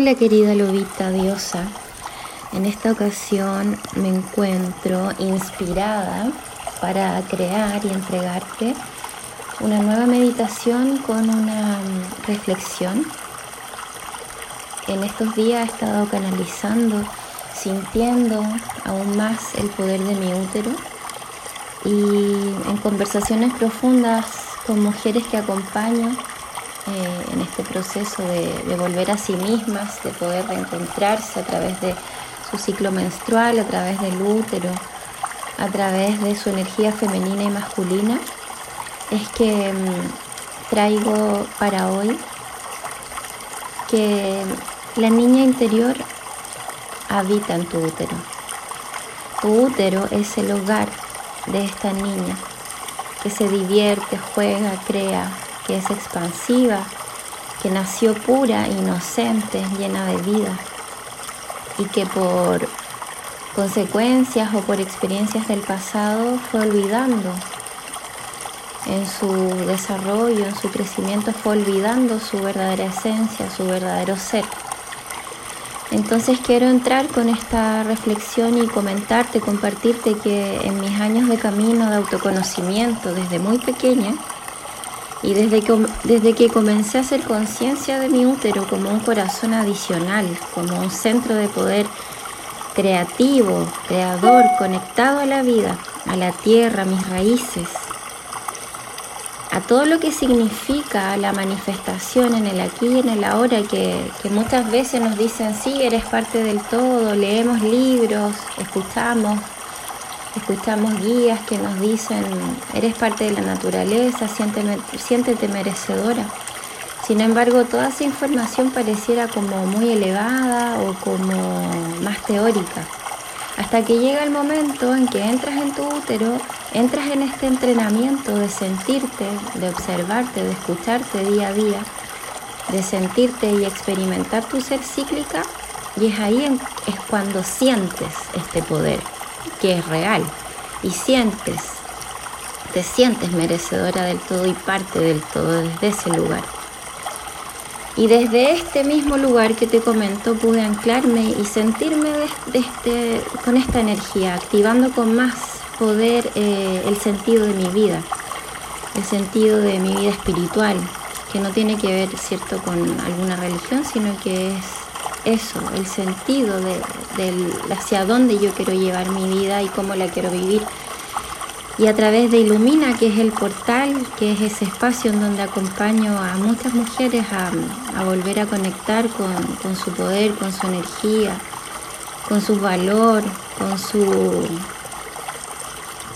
Hola querida lobita diosa, en esta ocasión me encuentro inspirada para crear y entregarte una nueva meditación con una reflexión. En estos días he estado canalizando, sintiendo aún más el poder de mi útero y en conversaciones profundas con mujeres que acompaño eh, en este proceso de, volver a sí mismas, de poder reencontrarse a través de su ciclo menstrual, a través del útero, a través de su energía femenina y masculina, es que mm, traigo para hoy que la niña interior habita en tu útero. Tu útero es el hogar de esta niña que se divierte, juega, crea, que es expansiva, que nació pura, inocente, llena de vida y que por consecuencias o por experiencias del pasado fue olvidando en su desarrollo, en su crecimiento, fue olvidando su verdadera esencia, su verdadero ser. Entonces quiero entrar con esta reflexión y comentarte, compartirte que en mis años de camino de autoconocimiento desde muy pequeña, y desde que, desde que comencé a hacer conciencia de mi útero como un corazón adicional, como un centro de poder creativo, creador, conectado a la vida, a la tierra, a mis raíces, a todo lo que significa la manifestación en el aquí y en el ahora, que, que muchas veces nos dicen, sí, eres parte del todo, leemos libros, escuchamos Escuchamos guías que nos dicen, eres parte de la naturaleza, siéntete, merecedora. Sin embargo, toda esa información pareciera como muy elevada o como más teórica. Hasta que llega el momento en que entras en tu útero, entras en este entrenamiento de sentirte, de observarte, de escucharte día a día, de sentirte y experimentar tu ser cíclica, y es ahí es cuando sientes este poder que es real y sientes, te sientes merecedora del todo y parte del todo desde ese lugar. Y desde este mismo lugar que te comento pude anclarme y sentirme este, con esta energía, activando con más poder eh, el sentido de mi vida, el sentido de mi vida espiritual, que no tiene que ver, cierto, con alguna religión, sino que es eso, el sentido de, hacia dónde yo quiero llevar mi vida y cómo la quiero vivir. Y a través de Ilumina, que es el portal, que es ese espacio en donde acompaño a muchas mujeres a, volver a conectar con, con, su poder, con su energía, con su valor, con, su,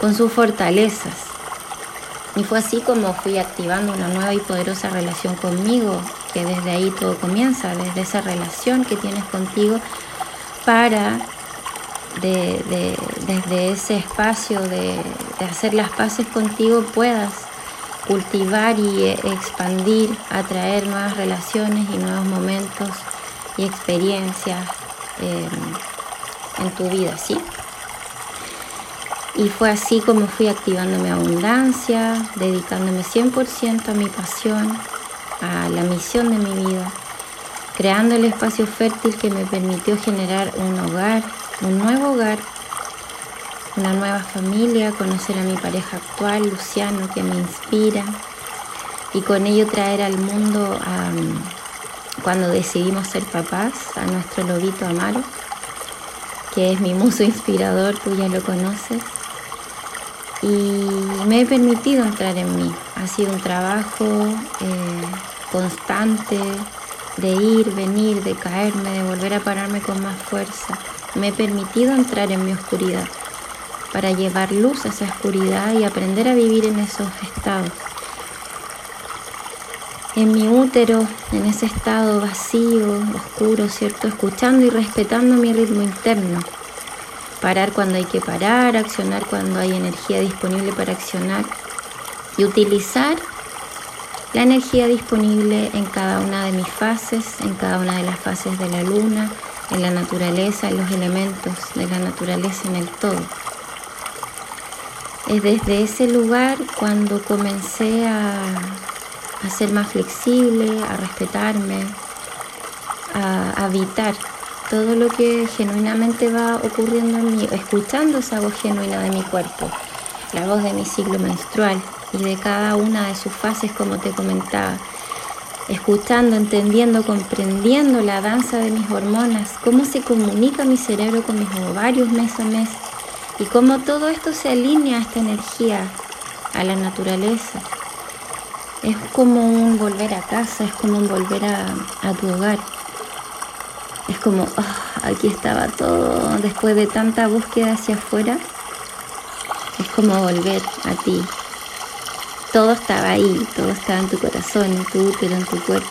con sus fortalezas. Y fue así como fui activando una nueva y poderosa relación conmigo, que desde ahí todo comienza, desde esa relación que tienes contigo, para desde ese espacio de, hacer las paces contigo puedas cultivar y eh, expandir, atraer nuevas relaciones y nuevos momentos y experiencias em, en tu vida, ¿sí? Y fue así como fui activando mi abundancia, dedicándome 100% a mi pasión, a la misión de mi vida, creando el espacio fértil que me permitió generar un hogar, un nuevo hogar, una nueva familia, conocer a mi pareja actual, Luciano, que me inspira, y con ello traer al mundo, cuando decidimos ser papás, a nuestro lobito Amaro, que es mi muso inspirador, tú ya lo conoces y me he permitido entrar en mí. Ha sido un trabajo eh, constante de ir, venir, de caerme, de volver a pararme con más fuerza. Me he permitido entrar en mi oscuridad para llevar luz a esa oscuridad y aprender a vivir en esos estados. En mi útero, en ese estado vacío, oscuro, ¿cierto? Escuchando y respetando mi ritmo interno parar cuando hay que parar, accionar cuando hay energía disponible para accionar y utilizar la energía disponible en cada una de mis fases, en cada una de las fases de la luna, en la naturaleza, en los elementos de la naturaleza, en el todo. Es desde ese lugar cuando comencé a, a ser más flexible, a respetarme, a habitar todo lo que genuinamente va ocurriendo en mí, escuchando esa voz genuina de mi cuerpo, la voz de mi ciclo menstrual y de cada una de sus fases como te comentaba, escuchando, entendiendo, comprendiendo la danza de mis hormonas, cómo se comunica mi cerebro con mis ovarios mes a mes y cómo todo esto se alinea a esta energía, a la naturaleza. Es como un volver a casa, es como un volver a, tu hogar. Es como, ah, aquí estaba todo, después de tanta búsqueda hacia afuera, como volver a ti. Todo estaba ahí, todo estaba en tu corazón, en tu útero, en tu cuerpo.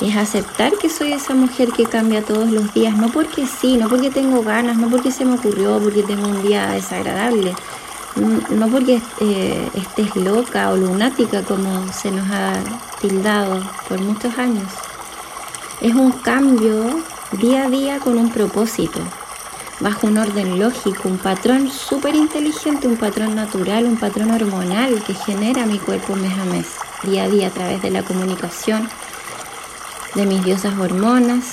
Es aceptar que soy esa mujer que cambia todos los días, no porque sí, no porque tengo ganas, no porque se me ocurrió, porque tengo un día desagradable, no porque eh, estés loca o lunática como se nos ha tildado por muchos años. Es un cambio día a día con un propósito, bajo un orden lógico, un patrón súper inteligente, un patrón natural, un patrón hormonal que genera mi cuerpo mes a mes, día a día a través de la comunicación de mis diosas hormonas,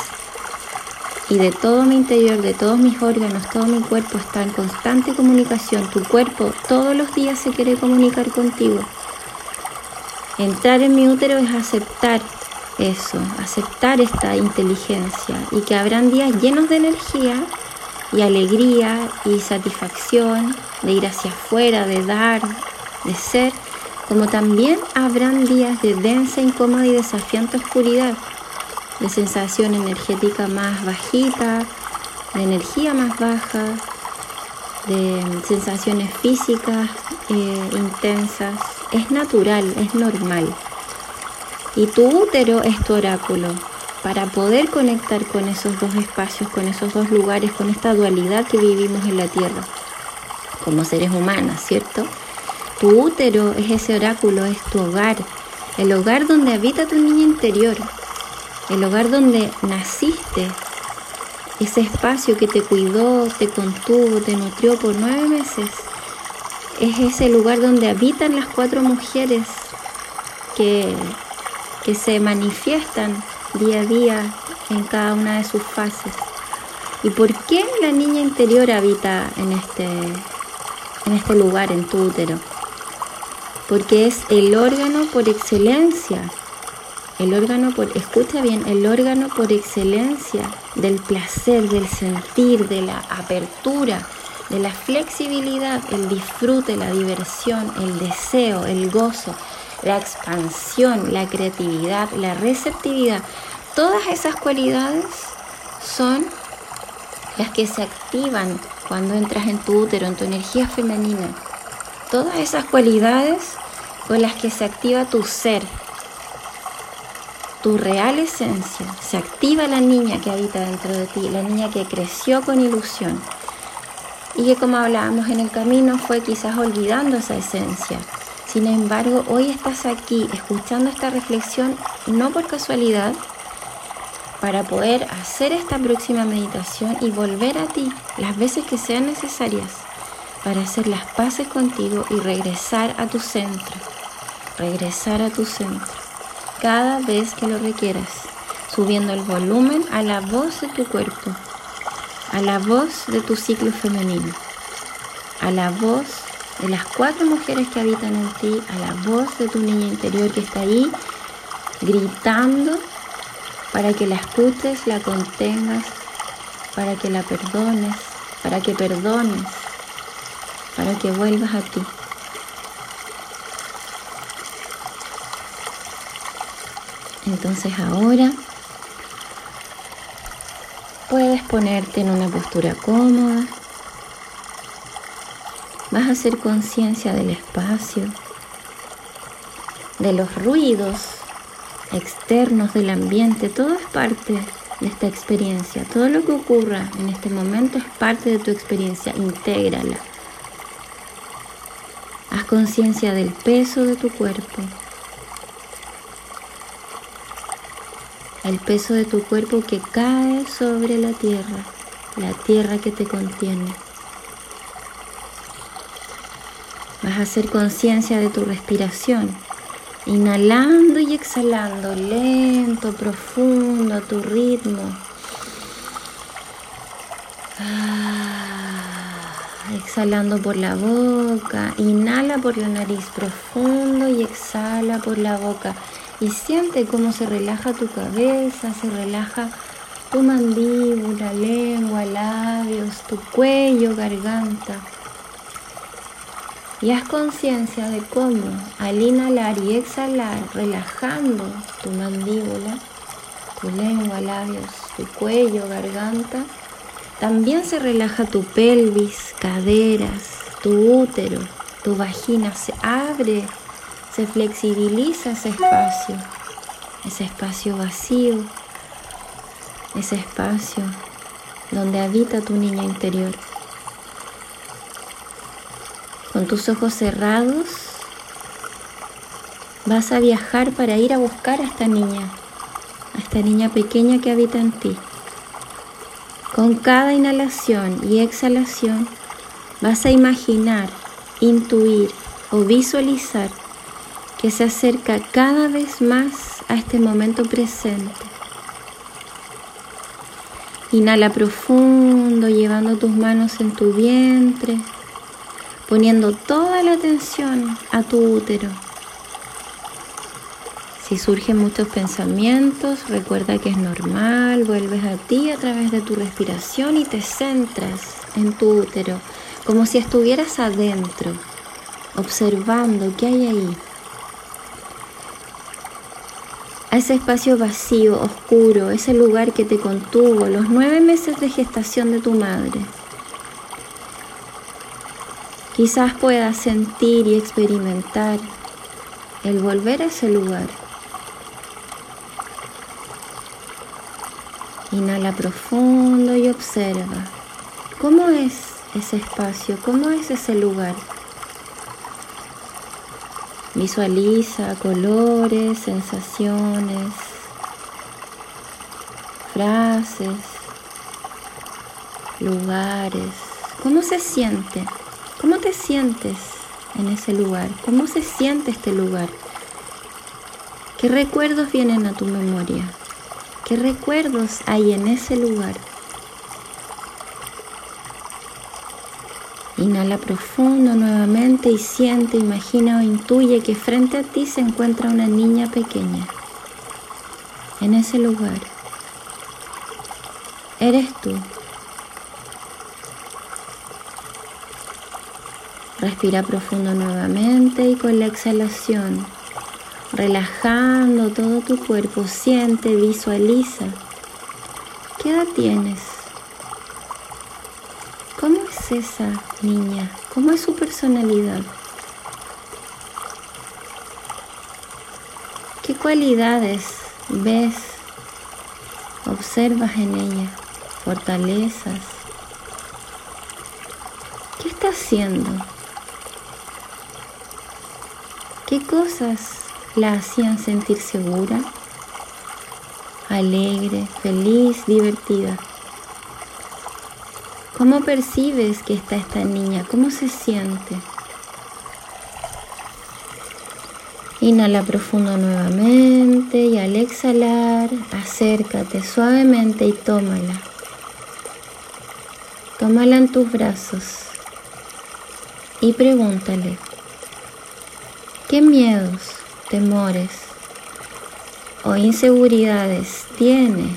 y de todo mi interior, de todos mis órganos, todo mi cuerpo está en constante comunicación. Tu cuerpo todos los días se quiere comunicar contigo. Entrar en mi útero es aceptar eso, aceptar esta inteligencia y que habrán días llenos de energía y alegría y satisfacción de ir hacia afuera, de dar, de ser, como también habrán días de densa, incómoda y desafiante oscuridad de sensación energética más bajita, de energía más baja, de sensaciones físicas eh, intensas. Es natural, es normal. Y tu útero es tu oráculo para poder conectar con esos dos espacios, con esos dos lugares, con esta dualidad que vivimos en la Tierra, como seres humanos, ¿cierto? Tu útero es ese oráculo, es tu hogar, el hogar donde habita tu niña interior, el hogar donde naciste, ese espacio que te cuidó, te contuvo, te nutrió por nueve meses, es ese lugar donde habitan las cuatro mujeres que, que se manifiestan día a día en cada una de sus fases. ¿Y por qué la niña interior habita en este, en este lugar, en tu útero? Porque es el órgano por excelencia el órgano por, escucha bien, el órgano por excelencia del placer, del sentir, de la apertura, de la flexibilidad, el disfrute, la diversión, el deseo, el gozo, la expansión, la creatividad, la receptividad. Todas esas cualidades son las que se activan cuando entras en tu útero, en tu energía femenina. Todas esas cualidades con las que se activa tu ser, tu real esencia, se activa la niña que habita dentro de ti, la niña que creció con ilusión y que como hablábamos en el camino fue quizás olvidando esa esencia. Sin embargo, hoy estás aquí escuchando esta reflexión no por casualidad, para poder hacer esta próxima meditación y volver a ti las veces que sean necesarias para hacer las paces contigo y regresar a tu centro, regresar a tu centro cada vez que lo requieras, subiendo el volumen a la voz de tu cuerpo, a la voz de tu ciclo femenino, a la voz de las cuatro mujeres que habitan en ti, a la voz de tu niña interior que está ahí gritando para que la escuches, la contengas, para que la perdones, para que perdones, para que vuelvas a ti. Entonces ahora puedes ponerte en una postura cómoda. Vas a hacer conciencia del espacio, de los ruidos externos del ambiente. Todo es parte de esta experiencia. Todo lo que ocurra en este momento es parte de tu experiencia. Intégrala. Haz conciencia del peso de tu cuerpo. el peso de tu cuerpo que cae sobre la tierra, la tierra que te contiene. Vas a hacer conciencia de tu respiración, Inhalando y exhalando, lento, profundo, a tu ritmo. Ah, exhalando por la boca, inhala por la nariz profundo y exhala por la boca. Y siente cómo se relaja tu cabeza, se relaja tu mandíbula, lengua, labios, tu cuello, garganta. Y haz conciencia de cómo al inhalar y exhalar, relajando tu mandíbula, tu lengua, labios, tu cuello, garganta, también se relaja tu pelvis, caderas, tu útero, tu vagina se abre se flexibiliza ese espacio, ese espacio vacío, ese espacio donde habita tu niña interior. Con tus ojos cerrados vas a viajar para ir a buscar a esta niña, a esta niña pequeña que habita en ti. Con cada inhalación y exhalación vas a imaginar, intuir o visualizar que se acerca cada vez más a este momento presente. Inhala profundo, llevando tus manos en tu vientre, poniendo toda la atención a tu útero. Si surgen muchos pensamientos, recuerda que es normal, vuelves a ti a través de tu respiración y te centras en tu útero, como si estuvieras adentro, observando qué hay ahí. ese espacio vacío, oscuro, ese lugar que te contuvo los nueve meses de gestación de tu madre. Quizás puedas sentir y experimentar el volver a ese lugar. Inhala profundo y observa cómo es ese espacio, cómo es ese lugar. Visualiza colores, sensaciones, frases, lugares. ¿Cómo se siente? ¿Cómo te sientes en ese lugar? ¿Cómo se siente este lugar? ¿Qué recuerdos vienen a tu memoria? ¿Qué recuerdos hay en ese lugar? Inhala profundo nuevamente y siente, imagina o intuye que frente a ti se encuentra una niña pequeña. En ese lugar. Eres tú. Respira profundo nuevamente y con la exhalación, relajando todo tu cuerpo, siente, visualiza. ¿Qué edad tienes? ¿Cómo es esa niña? ¿Cómo es su personalidad? ¿Qué cualidades ves, observas en ella? Fortalezas. ¿Qué está haciendo? ¿Qué cosas la hacían sentir segura, alegre, feliz, divertida? ¿Cómo percibes que está esta niña? ¿Cómo se siente? Inhala profundo nuevamente y al exhalar acércate suavemente y tómala. Tómala en tus brazos y pregúntale, ¿qué miedos, temores o inseguridades tiene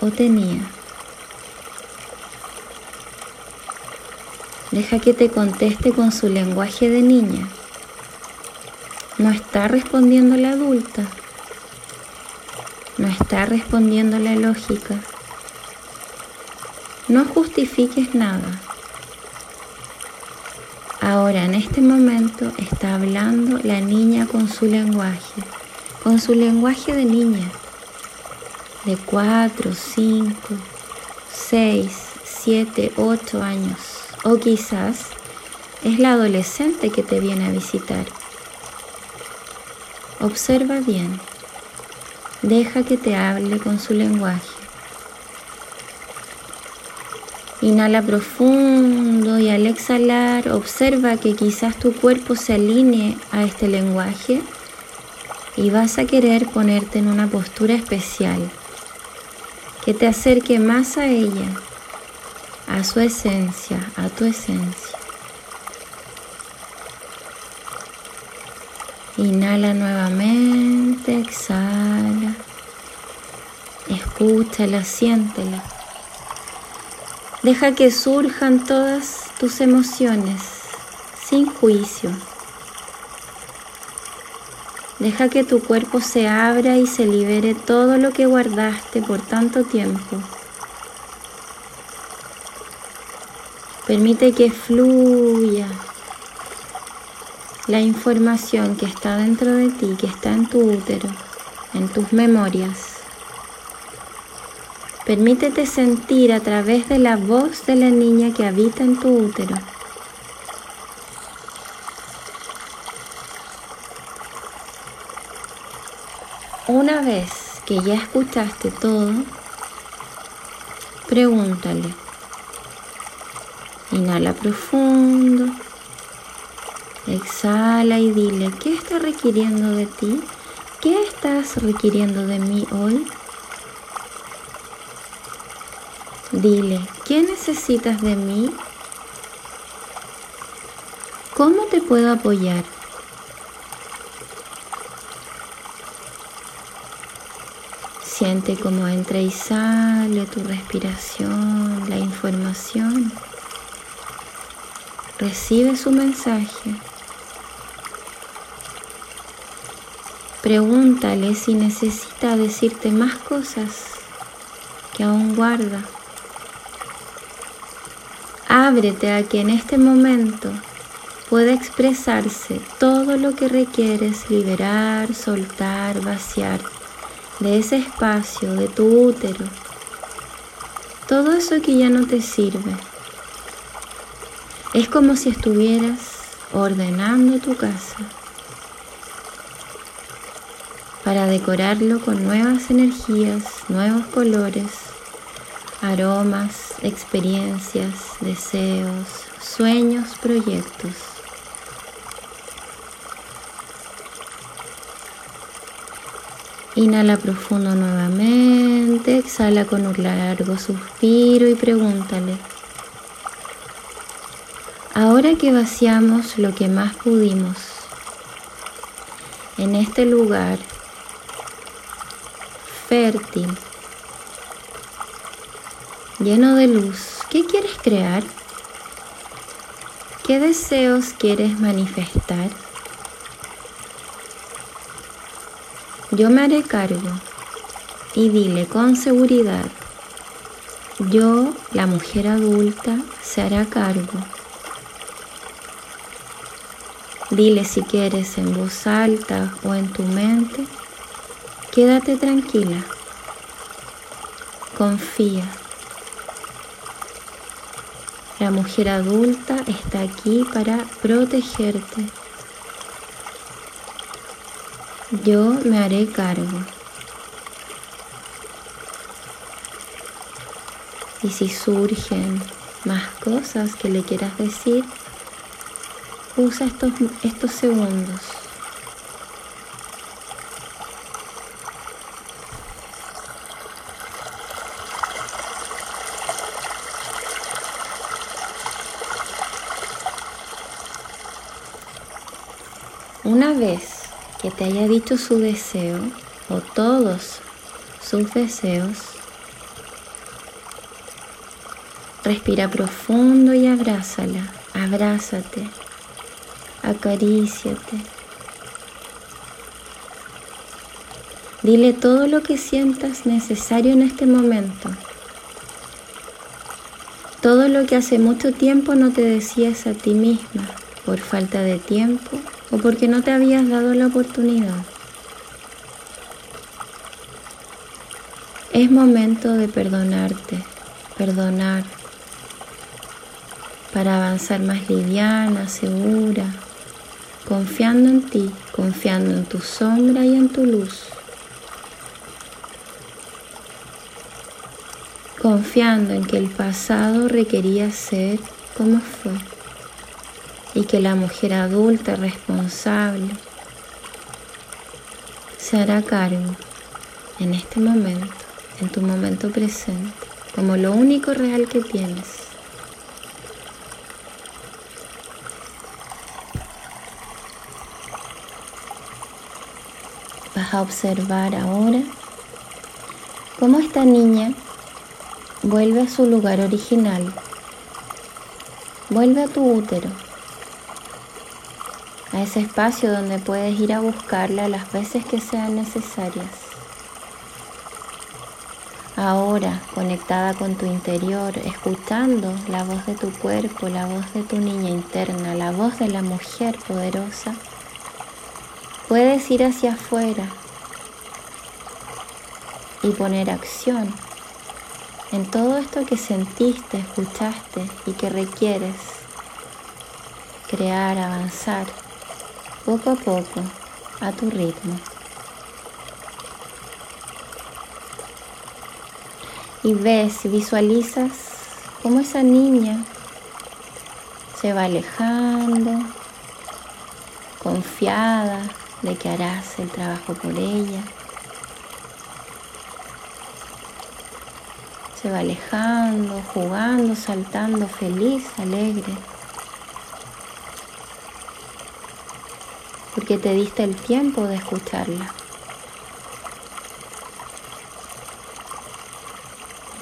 o tenía? Deja que te conteste con su lenguaje de niña. No está respondiendo la adulta. No está respondiendo la lógica. No justifiques nada. Ahora, en este momento, está hablando la niña con su lenguaje, con su lenguaje de niña, de 4, 5, 6, 7, 8 años. O quizás es la adolescente que te viene a visitar. Observa bien. Deja que te hable con su lenguaje. Inhala profundo y al exhalar observa que quizás tu cuerpo se alinee a este lenguaje y vas a querer ponerte en una postura especial que te acerque más a ella, a su esencia, a tu esencia. Inhala nuevamente, exhala, escúchala, siéntela. Deja que surjan todas tus emociones sin juicio. Deja que tu cuerpo se abra y se libere todo lo que guardaste por tanto tiempo. Permite que fluya la información que está dentro de ti, que está en tu útero, en tus memorias. Permítete sentir a través de la voz de la niña que habita en tu útero. Una vez que ya escuchaste todo, pregúntale. Inhala profundo. Exhala y dile, ¿qué está requiriendo de ti? ¿Qué estás requiriendo de mí hoy? Dile, ¿qué necesitas de mí? ¿Cómo te puedo apoyar? Siente cómo entra y sale tu respiración, la información. Recibe su mensaje. Pregúntale si necesita decirte más cosas que aún guarda. Ábrete a que en este momento pueda expresarse todo lo que requieres liberar, soltar, vaciar de ese espacio, de tu útero, todo eso que ya no te sirve. Es como si estuvieras ordenando tu casa para decorarlo con nuevas energías, nuevos colores, aromas, experiencias, deseos, sueños, proyectos. Inhala profundo nuevamente, exhala con un largo suspiro y pregúntale. Ahora que vaciamos lo que más pudimos en este lugar fértil, lleno de luz, ¿qué quieres crear? ¿Qué deseos quieres manifestar? Yo me haré cargo y dile con seguridad, yo, la mujer adulta, se hará cargo. Dile si quieres en voz alta o en tu mente, quédate tranquila, confía. La mujer adulta está aquí para protegerte yo me haré cargo. Y si surgen más cosas que le quieras decir, usa estos, estos segundos. Una vez que te haya dicho su deseo o todos sus deseos, respira profundo y abrázala, abrázate, acaríciate. Dile todo lo que sientas necesario en este momento. Todo lo que hace mucho tiempo no te decías a ti misma por falta de tiempo o porque no te habías dado la oportunidad. Es momento de perdonarte, perdonar, para avanzar más liviana, segura, confiando en ti, confiando en tu sombra y en tu luz. Confiando en que el pasado requería ser como fue y que la mujer adulta responsable se hará cargo en este momento, en tu momento presente, como lo único real que tienes. Vas a observar ahora cómo esta niña vuelve a su lugar original, vuelve a tu útero ese espacio donde puedes ir a buscarla las veces que sean necesarias. Ahora, conectada con tu interior, escuchando la voz de tu cuerpo, la voz de tu niña interna, la voz de la mujer poderosa, puedes ir hacia afuera y poner acción en todo esto que sentiste, escuchaste y que requieres crear, avanzar poco a poco, a tu ritmo. Y ves, visualizas cómo esa niña se va alejando, confiada de que harás el trabajo por ella. Se va alejando, jugando, saltando, feliz, alegre. Porque te diste el tiempo de escucharla.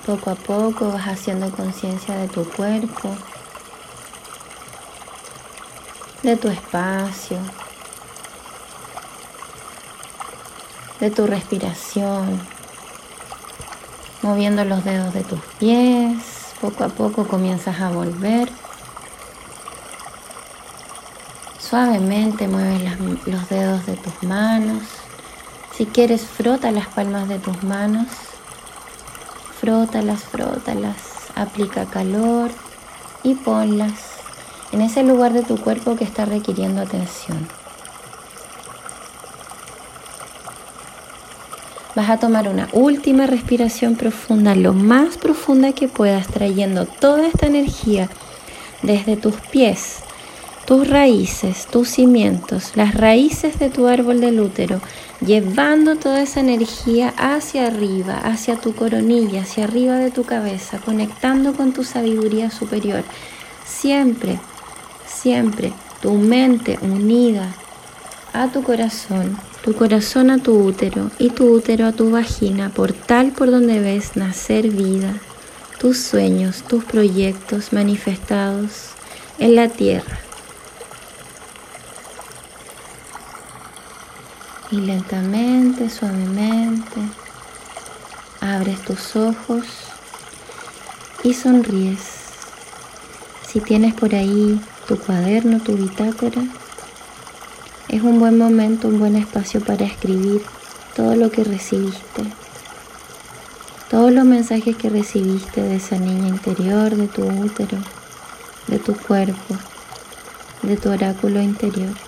Poco a poco vas haciendo conciencia de tu cuerpo, de tu espacio, de tu respiración, moviendo los dedos de tus pies. Poco a poco comienzas a volver Suavemente mueves los dedos de tus manos. Si quieres, frota las palmas de tus manos. Frótalas, frótalas. Aplica calor y ponlas en ese lugar de tu cuerpo que está requiriendo atención. Vas a tomar una última respiración profunda, lo más profunda que puedas, trayendo toda esta energía desde tus pies tus raíces, tus cimientos, las raíces de tu árbol del útero, llevando toda esa energía hacia arriba, hacia tu coronilla, hacia arriba de tu cabeza, conectando con tu sabiduría superior. Siempre, siempre tu mente unida a tu corazón, tu corazón a tu útero y tu útero a tu vagina, portal por donde ves nacer vida, tus sueños, tus proyectos manifestados en la tierra. Y lentamente, suavemente, abres tus ojos y sonríes. Si tienes por ahí tu cuaderno, tu bitácora, es un buen momento, un buen espacio para escribir todo lo que recibiste, todos los mensajes que recibiste de esa niña interior, de tu útero, de tu cuerpo, de tu oráculo interior.